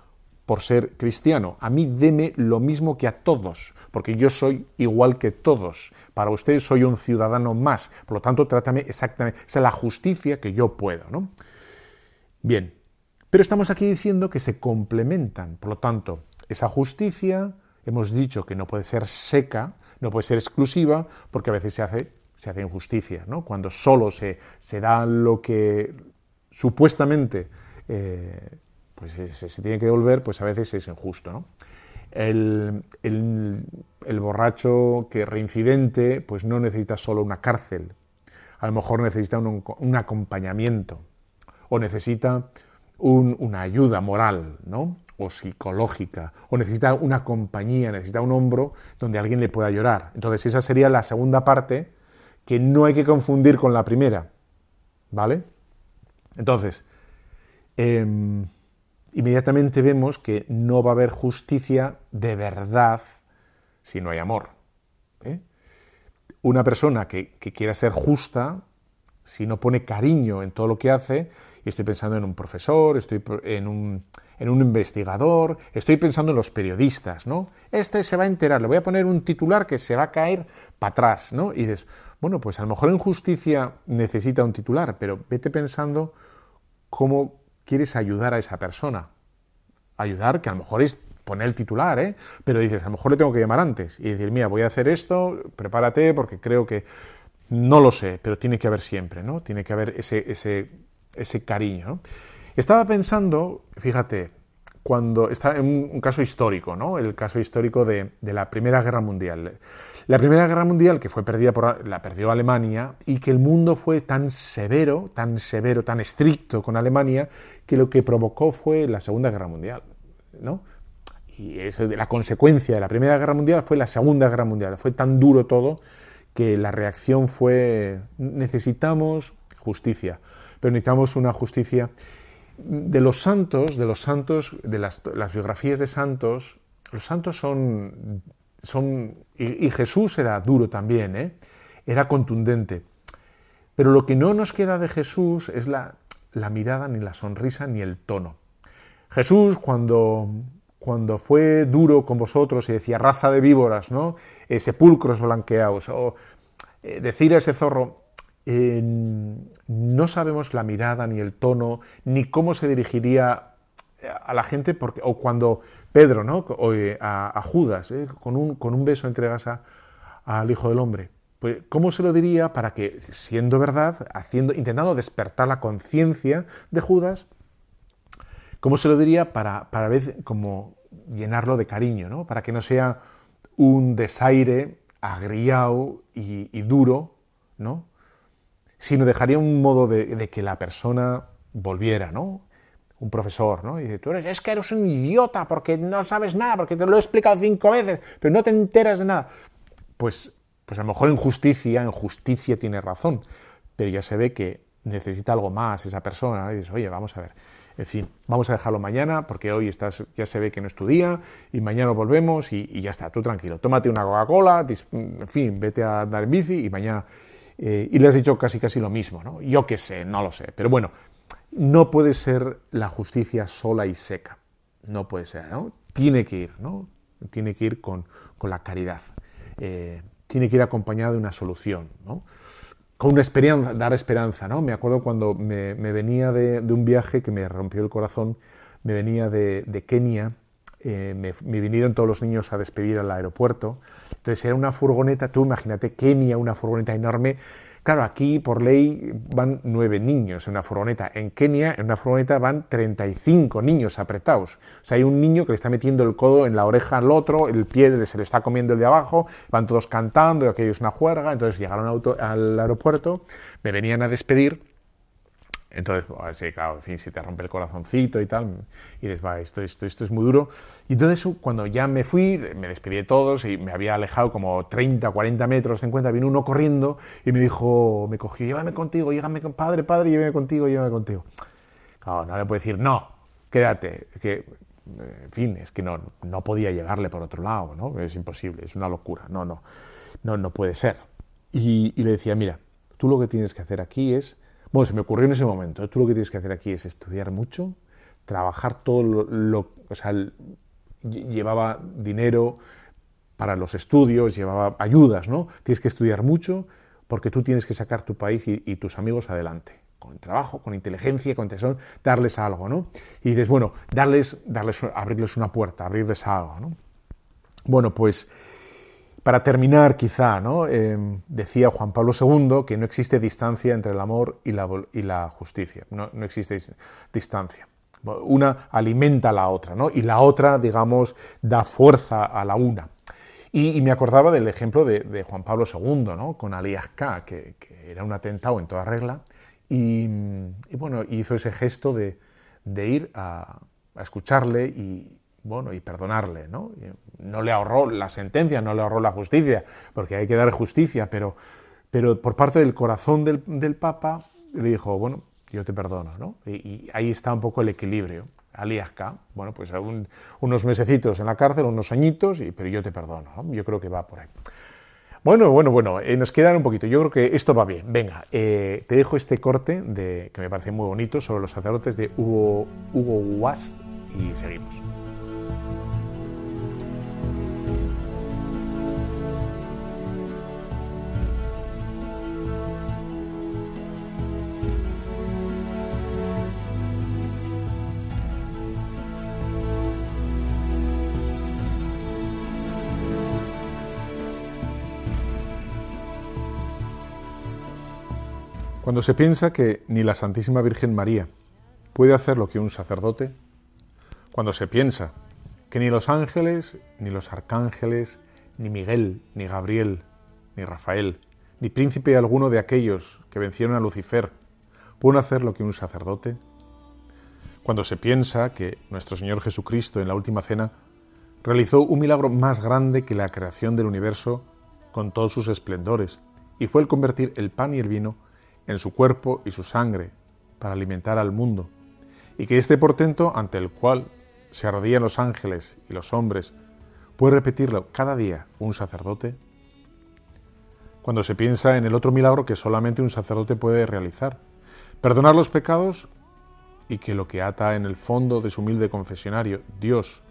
por ser cristiano. A mí deme lo mismo que a todos, porque yo soy igual que todos. Para ustedes soy un ciudadano más. Por lo tanto, trátame exactamente. Esa es la justicia que yo puedo. ¿no? Bien, pero estamos aquí diciendo que se complementan. Por lo tanto, esa justicia, hemos dicho que no puede ser seca, no puede ser exclusiva, porque a veces se hace, se injusticia. ¿no? Cuando solo se, se da lo que supuestamente... Eh, pues se, tiene que devolver, pues a veces es injusto. ¿no? El, borracho que reincidente, pues no necesita solo una cárcel, a lo mejor necesita un, acompañamiento o necesita una ayuda moral, ¿no? O psicológica, o necesita una compañía, necesita un hombro donde alguien le pueda llorar. Entonces esa sería la segunda parte que no hay que confundir con la primera, ¿vale? Entonces, em, inmediatamente vemos que no va a haber justicia de verdad si no hay amor. ¿eh? Una persona que, quiera ser justa, si no pone cariño en todo lo que hace, y estoy pensando en un profesor, estoy en un, en un investigador, estoy pensando en los periodistas, ¿no? Este se va a enterar, le voy a poner un titular que se va a caer para atrás, ¿no? Y dices, bueno, pues a lo mejor en justicia necesita un titular, pero vete pensando cómo quieres ayudar a esa persona. Ayudar, que a lo mejor es poner el titular, ¿eh? pero dices, a lo mejor le tengo que llamar antes y decir, mira, voy a hacer esto, prepárate porque creo que no lo sé, pero tiene que haber siempre, ¿no? Tiene que haber ese, ese, ese cariño. Estaba pensando, fíjate, cuando está en un, caso histórico, ¿no? El caso histórico de, de, la Primera Guerra Mundial. La Primera Guerra Mundial, que fue perdida por la perdió Alemania, y que el mundo fue tan severo, tan severo, tan estricto con Alemania, que lo que provocó fue la Segunda Guerra Mundial. ¿no? Y eso, la consecuencia de la Primera Guerra Mundial fue la Segunda Guerra Mundial. Fue tan duro todo que la reacción fue necesitamos justicia, pero necesitamos una justicia de los santos, de los santos, de las, biografías de santos, los santos son son, y, Jesús era duro también, ¿eh? era contundente. Pero lo que no nos queda de Jesús es la, la mirada, ni la sonrisa, ni el tono. Jesús, cuando, cuando fue duro con vosotros y decía raza de víboras, ¿no? Eh, sepulcros blanqueados, o eh, decir a ese zorro, no sabemos la mirada, ni el tono, ni cómo se dirigiría a la gente, porque, o cuando Pedro, ¿no? a, Judas, ¿eh? con, un, beso entregas al Hijo del Hombre. Pues, ¿Cómo se lo diría para que, siendo verdad, haciendo, intentando despertar la conciencia de Judas, cómo se lo diría para, para ver, como llenarlo de cariño, ¿no? Para que no sea un desaire agriado y, duro, ¿no? Sino dejaría un modo de, que la persona volviera, ¿no? un profesor, ¿no? Y dice, tú eres, es que eres un idiota porque no sabes nada, porque te lo he explicado cinco veces, pero no te enteras de nada. Pues, pues a lo mejor en justicia, en justicia tiene razón, pero ya se ve que necesita algo más esa persona, y dices, oye, vamos a ver, en fin, vamos a dejarlo mañana porque hoy estás, ya se ve que no es tu día y mañana volvemos y, ya está, tú tranquilo, tómate una Coca-Cola, en fin, vete a dar bici y mañana... Eh, y le has dicho casi casi lo mismo, ¿no? Yo qué sé, no lo sé, pero bueno, no puede ser la justicia sola y seca. No puede ser, ¿no? Tiene que ir, ¿no? Tiene que ir con, la caridad. Eh, tiene que ir acompañada de una solución, ¿no? Con una esperanza, dar esperanza, ¿no? Me acuerdo cuando me, venía de, un viaje que me rompió el corazón, me venía de, Kenia, eh, me, vinieron todos los niños a despedir al aeropuerto. Entonces era una furgoneta, tú imagínate Kenia, una furgoneta enorme, Claro, aquí por ley van nueve niños en una furgoneta. En Kenia, en una furgoneta van 35 niños apretados. O sea, hay un niño que le está metiendo el codo en la oreja al otro, el pie se le está comiendo el de abajo, van todos cantando, aquello es una juerga. Entonces llegaron al aeropuerto, me venían a despedir entonces, pues, sí, claro, en fin, si te rompe el corazoncito y tal, y dices, va, esto, esto, esto es muy duro. Y entonces, cuando ya me fui, me despedí de todos y me había alejado como 30, 40 metros, 50, vino uno corriendo y me dijo, me cogió, llévame contigo, llévame, padre, padre, llévame contigo, llévame contigo. Claro, no le puedo decir, no, quédate, que, en fin, es que no, no podía llegarle por otro lado, ¿no? Es imposible, es una locura, no, no, no, no puede ser. y le decía, mira, tú lo que tienes que hacer aquí es bueno, se me ocurrió en ese momento. Tú lo que tienes que hacer aquí es estudiar mucho, trabajar todo lo, o sea, llevaba dinero para los estudios, llevaba ayudas, ¿no? Tienes que estudiar mucho porque tú tienes que sacar tu país y, tus amigos adelante con trabajo, con inteligencia, con tesón, darles algo, ¿no? Y dices, bueno, darles, darles, abrirles una puerta, abrirles algo, ¿no? Bueno, pues para terminar, quizá. Em, decía Juan Pablo II que no existe distancia entre el amor y la, justicia, no, existe distancia. Una alimenta a la otra, ¿no? Y la otra, digamos, da fuerza a la una. Y, me acordaba del ejemplo de, Juan Pablo II. Con Ali K, que, era un atentado en toda regla, y, bueno, hizo ese gesto de, ir a, a escucharle y, bueno, y perdonarle, ¿no? No le ahorró la sentencia, no le ahorró la justicia, porque hay que dar justicia, pero, pero por parte del corazón del, del Papa le dijo, bueno, yo te perdono, ¿no? Y, ahí está un poco el equilibrio. Aliasca, bueno, pues unos mesecitos en la cárcel, unos añitos, y, pero yo te perdono, ¿no? Yo creo que va por ahí. Bueno, bueno, bueno, eh, nos quedan un poquito. Yo creo que esto va bien. Venga, eh, te dejo este corte de, que me parece muy bonito sobre los sacerdotes de Hugo, Hugo Wast y seguimos. Cuando se piensa que ni la Santísima Virgen María puede hacer lo que un sacerdote, cuando se piensa que ni los ángeles, ni los arcángeles, ni Miguel, ni Gabriel, ni Rafael, ni príncipe alguno de aquellos que vencieron a Lucifer pueden hacer lo que un sacerdote. Cuando se piensa que nuestro Señor Jesucristo en la última cena realizó un milagro más grande que la creación del universo con todos sus esplendores, y fue el convertir el pan y el vino en su cuerpo y su sangre para alimentar al mundo, y que este portento ante el cual se ardían los ángeles y los hombres ¿Puede repetirlo cada día un sacerdote? Cuando se piensa en el otro milagro que solamente un sacerdote puede realizar, perdonar los pecados y que lo que ata en el fondo de su humilde confesionario, Dios,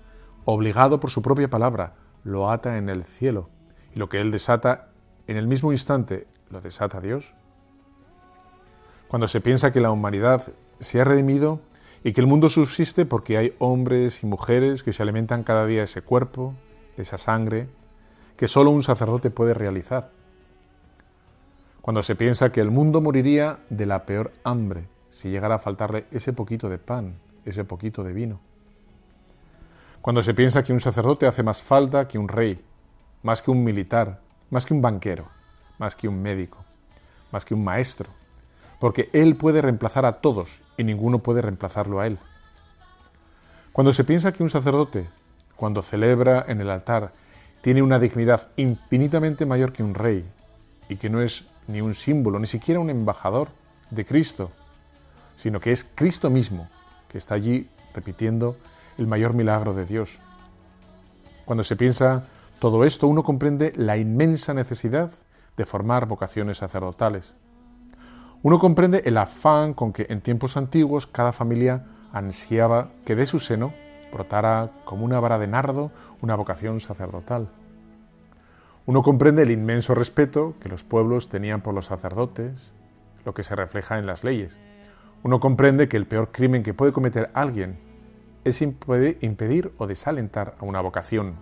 obligado por su propia palabra, lo ata en el cielo, y lo que Él desata en el mismo instante, lo desata Dios. Cuando se piensa que la humanidad se ha redimido y que el mundo subsiste porque hay hombres y mujeres que se alimentan cada día de ese cuerpo, de esa sangre, que solo un sacerdote puede realizar. Cuando se piensa que el mundo moriría de la peor hambre si llegara a faltarle ese poquito de pan, ese poquito de vino. Cuando se piensa que un sacerdote hace más falta que un rey, más que un militar, más que un banquero, más que un médico, más que un maestro, porque él puede reemplazar a todos y ninguno puede reemplazarlo a él. Cuando se piensa que un sacerdote cuando celebra en el altar, tiene una dignidad infinitamente mayor que un rey, y que no es ni un símbolo, ni siquiera un embajador de Cristo, sino que es Cristo mismo, que está allí repitiendo el mayor milagro de Dios. Cuando se piensa todo esto, uno comprende la inmensa necesidad de formar vocaciones sacerdotales. Uno comprende el afán con que en tiempos antiguos cada familia ansiaba que de su seno brotara como una vara de nardo una vocación sacerdotal. Uno comprende el inmenso respeto que los pueblos tenían por los sacerdotes, lo que se refleja en las leyes. Uno comprende que el peor crimen que puede cometer alguien es impedir o desalentar a una vocación.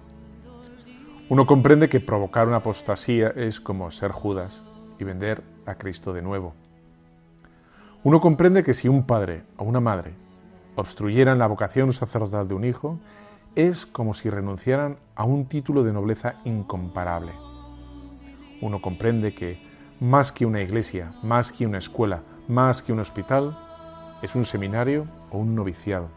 Uno comprende que provocar una apostasía es como ser Judas y vender a Cristo de nuevo. Uno comprende que si un padre o una madre obstruyeran la vocación sacerdotal de un hijo, es como si renunciaran a un título de nobleza incomparable. Uno comprende que más que una iglesia, más que una escuela, más que un hospital, es un seminario o un noviciado.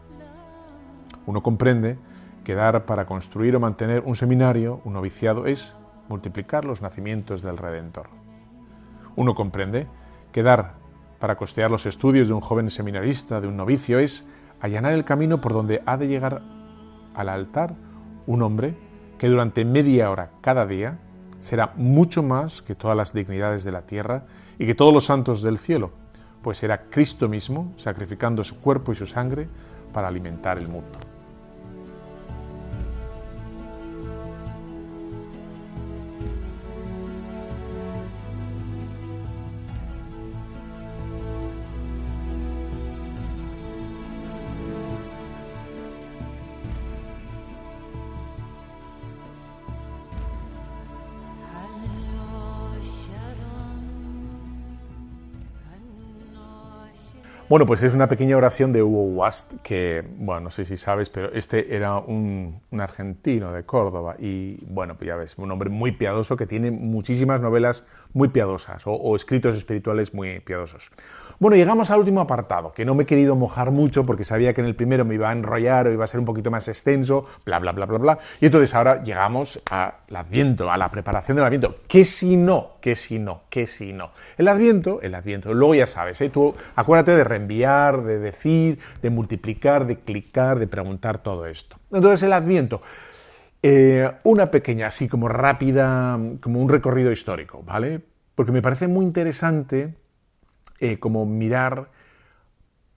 Uno comprende que dar para construir o mantener un seminario, un noviciado, es multiplicar los nacimientos del Redentor. Uno comprende que dar para costear los estudios de un joven seminarista, de un novicio, es allanar el camino por donde ha de llegar al altar un hombre que durante media hora cada día será mucho más que todas las dignidades de la tierra y que todos los santos del cielo, pues será Cristo mismo sacrificando su cuerpo y su sangre para alimentar el mundo. Bueno, pues es una pequeña oración de Hugo Wast, que, bueno, no sé si sabes, pero este era un, argentino de Córdoba y, bueno, pues ya ves, un hombre muy piadoso que tiene muchísimas novelas muy piadosas o, escritos espirituales muy piadosos. Bueno, llegamos al último apartado, que no me he querido mojar mucho porque sabía que en el primero me iba a enrollar o iba a ser un poquito más extenso, bla, bla, bla, bla, bla. Y entonces ahora llegamos al Adviento, a la preparación del Adviento. ¿Qué si no? ¿Qué si no? ¿Qué si no? El Adviento, el Adviento, luego ya sabes, ¿eh? tú acuérdate de reenviar, de decir, de multiplicar, de clicar, de preguntar todo esto. Entonces el Adviento. Eh, una pequeña, así como rápida, como un recorrido histórico, ¿vale? Porque me parece muy interesante eh, como mirar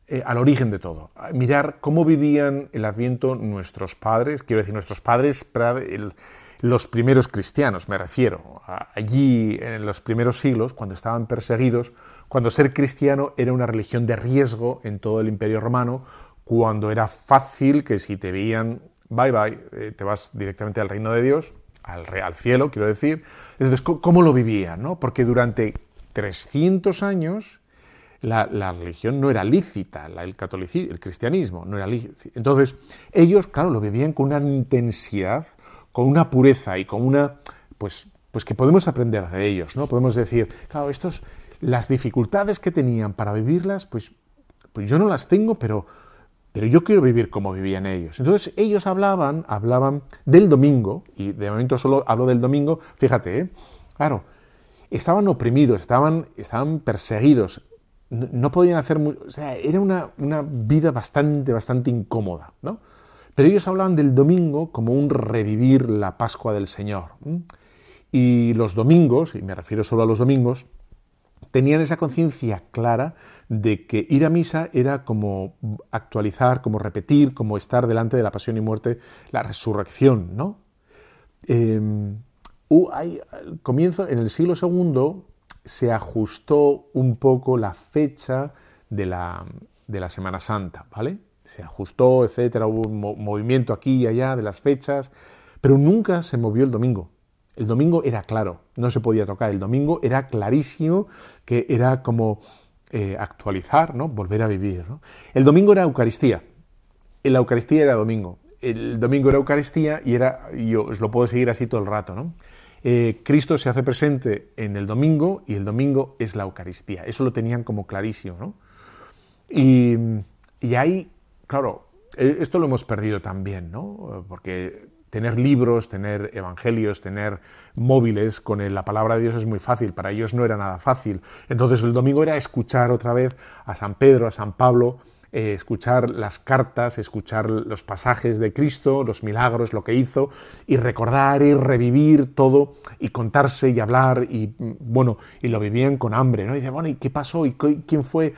eh, al origen de todo, mirar cómo vivían el Adviento nuestros padres, quiero decir, nuestros padres, los primeros cristianos, me refiero, allí en los primeros siglos, cuando estaban perseguidos, cuando ser cristiano era una religión de riesgo en todo el imperio romano, cuando era fácil que si te veían bye bye, eh, te vas directamente al reino de Dios, al, al cielo, quiero decir. Entonces, ¿cómo lo vivían? No? Porque durante 300 años la, religión no era lícita, el catolicismo, el cristianismo no era lícito. Entonces, ellos, claro, lo vivían con una intensidad, con una pureza y con una pues, pues que podemos aprender de ellos, ¿no? Podemos decir, claro, estos, las dificultades que tenían para vivirlas, pues, pues yo no las tengo, pero, pero yo quiero vivir como vivían ellos. Entonces ellos hablaban, hablaban del domingo, y de momento solo hablo del domingo, fíjate, ¿eh? claro, estaban oprimidos, estaban, estaban perseguidos, no, podían hacer, o sea, era una, una, vida bastante, bastante incómoda, ¿no? Pero ellos hablaban del domingo como un revivir la Pascua del Señor. Y los domingos, y me refiero solo a los domingos, tenían esa conciencia clara de que ir a misa era como actualizar, como repetir, como estar delante de la pasión y muerte, la resurrección, ¿no? Em, hay, comienzo, en el siglo II, se ajustó un poco la fecha de la, de la Semana Santa, ¿vale? Se ajustó, etcétera, hubo un movimiento aquí y allá de las fechas, pero nunca se movió el domingo. El domingo era claro, no se podía tocar. El domingo era clarísimo que era como eh, actualizar, ¿no? Volver a vivir. El domingo era Eucaristía. La Eucaristía era domingo. El domingo era Eucaristía y era, yo os lo puedo seguir así todo el rato, ¿no? Eh, Cristo se hace presente en el domingo y el domingo es la Eucaristía. Eso lo tenían como clarísimo, ¿no? Y, y ahí, claro, e, esto lo hemos perdido también, ¿no? Porque tener libros, tener evangelios, tener móviles con la palabra de Dios es muy fácil, para ellos no era nada fácil. Entonces el domingo era escuchar otra vez a San Pedro, a San Pablo, eh, escuchar las cartas, escuchar los pasajes de Cristo, los milagros, lo que hizo, y recordar y revivir todo, y contarse y hablar, y bueno, y lo vivían con hambre, ¿no? Y dice, bueno, ¿y qué pasó? ¿Y quién fue?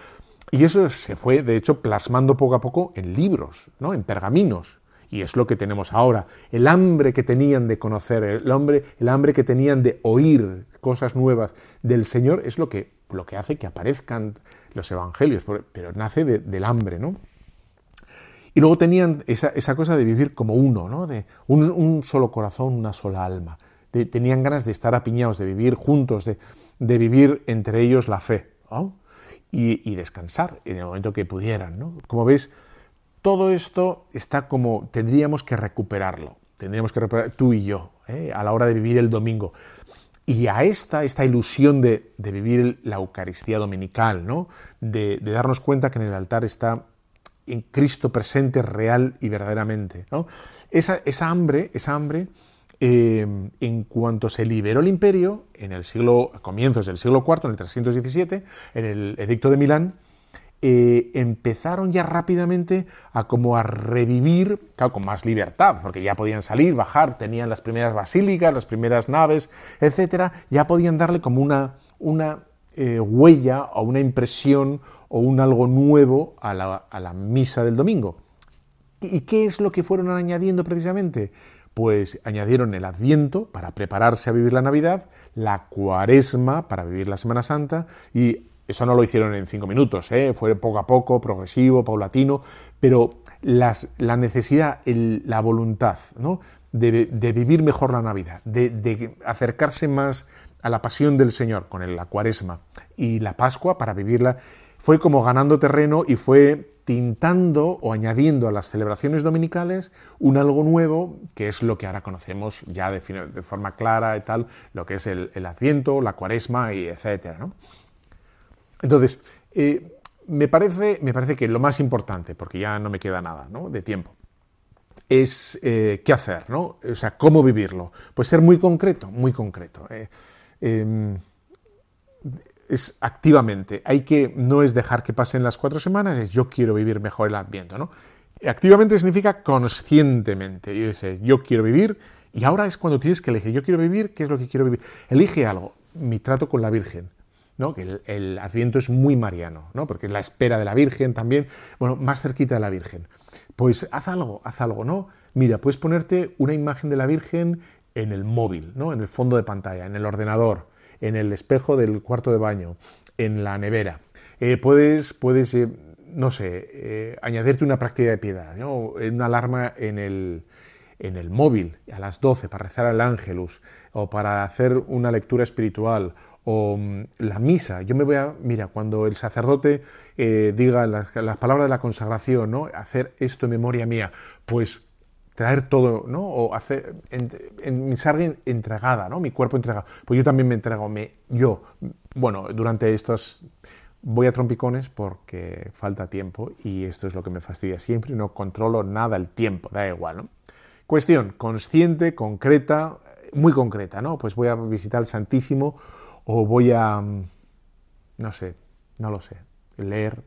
Y eso se fue, de hecho, plasmando poco a poco en libros, ¿no? En pergaminos. Y es lo que tenemos ahora. El hambre que tenían de conocer, el, hambre, el hambre que tenían de oír cosas nuevas del Señor es lo que, lo que hace que aparezcan los evangelios, pero nace del hambre, ¿no? Y luego tenían esa, cosa de vivir como uno, ¿no? De un, solo corazón, una sola alma. tenían ganas de estar apiñados, de vivir juntos, de, vivir entre ellos la fe, y, descansar en el momento que pudieran, ¿no? Como veis, todo esto está como, tendríamos que recuperarlo, tendríamos que recuperar tú y yo, ¿eh? a la hora de vivir el domingo. Y a esta, esta ilusión de, vivir la Eucaristía dominical, ¿no? De, darnos cuenta que en el altar está en Cristo presente real y verdaderamente. ¿no? Esa, esa, hambre, esa hambre eh, en cuanto se liberó el imperio, en el siglo, a comienzos del siglo IV, en el 317, en el Edicto de Milán, eh, empezaron ya rápidamente a como a revivir, claro, con más libertad, porque ya podían salir, bajar, tenían las primeras basílicas, las primeras naves, etcétera, ya podían darle como una, una eh, huella o una impresión o un algo nuevo a la, a la misa del domingo. ¿Y qué es lo que fueron añadiendo precisamente? Pues añadieron el Adviento para prepararse a vivir la Navidad, la Cuaresma para vivir la Semana Santa y eso no lo hicieron en cinco minutos, ¿eh? fue poco a poco, progresivo, paulatino, pero la necesidad, la voluntad de, vivir mejor la Navidad, de, acercarse más a la pasión del Señor con la cuaresma y la Pascua para vivirla, fue como ganando terreno y fue tintando o añadiendo a las celebraciones dominicales un algo nuevo, que es lo que ahora conocemos ya de, forma clara y tal, lo que es el, el Adviento, la cuaresma y etcétera, ¿no? Entonces, eh, me, parece, me parece que lo más importante, porque ya no me queda nada de tiempo, es eh, qué hacer, ¿no? O sea, cómo vivirlo. Pues ser muy concreto, muy concreto. Eh, em, es activamente. Hay que, no es dejar que pasen las cuatro semanas, es yo quiero vivir mejor el Adviento, ¿no? Activamente significa conscientemente. Yo, sé, yo quiero vivir y ahora es cuando tienes que elegir. Yo quiero vivir, ¿qué es lo que quiero vivir? Elige algo. Mi trato con la Virgen que el, Adviento es muy mariano, ¿no? porque la espera de la Virgen también, bueno, más cerquita de la Virgen. Pues haz algo, haz algo, ¿no? Mira, puedes ponerte una imagen de la Virgen en el móvil, ¿no? en el fondo de pantalla, en el ordenador, en el espejo del cuarto de baño, en la nevera. Eh, puedes, puedes eh, no sé, eh, añadirte una práctica de piedad, ¿no? una alarma en el, en el móvil a las 12 para rezar al ángelus o para hacer una lectura espiritual o mm, la misa. Yo me voy a, mira, cuando el sacerdote eh, diga las, palabras de la consagración, ¿no? Hacer esto en memoria mía, pues traer todo, ¿no? O hacer, en, en mi entregada, ¿no? Mi cuerpo entregado. Pues yo también me entrego, me, yo, bueno, durante estos, voy a trompicones porque falta tiempo y esto es lo que me fastidia siempre, no controlo nada el tiempo, da igual, ¿no? Cuestión consciente, concreta, muy concreta, ¿no? Pues voy a visitar el Santísimo o voy a, no sé, no lo sé, leer,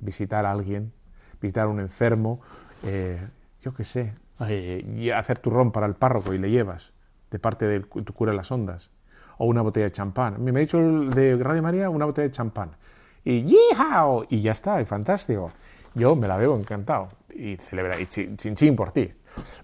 visitar a alguien, visitar a un enfermo, eh, yo qué sé, eh, y hacer turrón para el párroco y le llevas de parte de tu cura las ondas. O una botella de champán. Me ha dicho el de Radio María una botella de champán. Y ¡yihao! Y ya está, y fantástico. Yo me la veo encantado. Y celebra, y chin, chin por ti.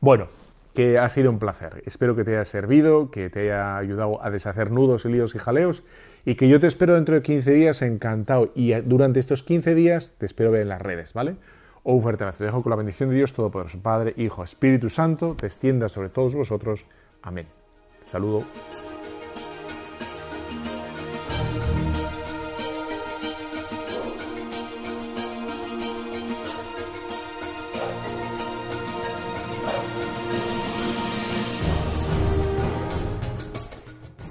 Bueno, que ha sido un placer. Espero que te haya servido, que te haya ayudado a deshacer nudos, líos y jaleos y que yo te espero dentro de 15 días encantado y durante estos 15 días te espero ver en las redes, ¿vale? Un fuerte abrazo. Te dejo con la bendición de Dios Todopoderoso, Padre, Hijo, Espíritu Santo, te extienda sobre todos vosotros. Amén. Saludo.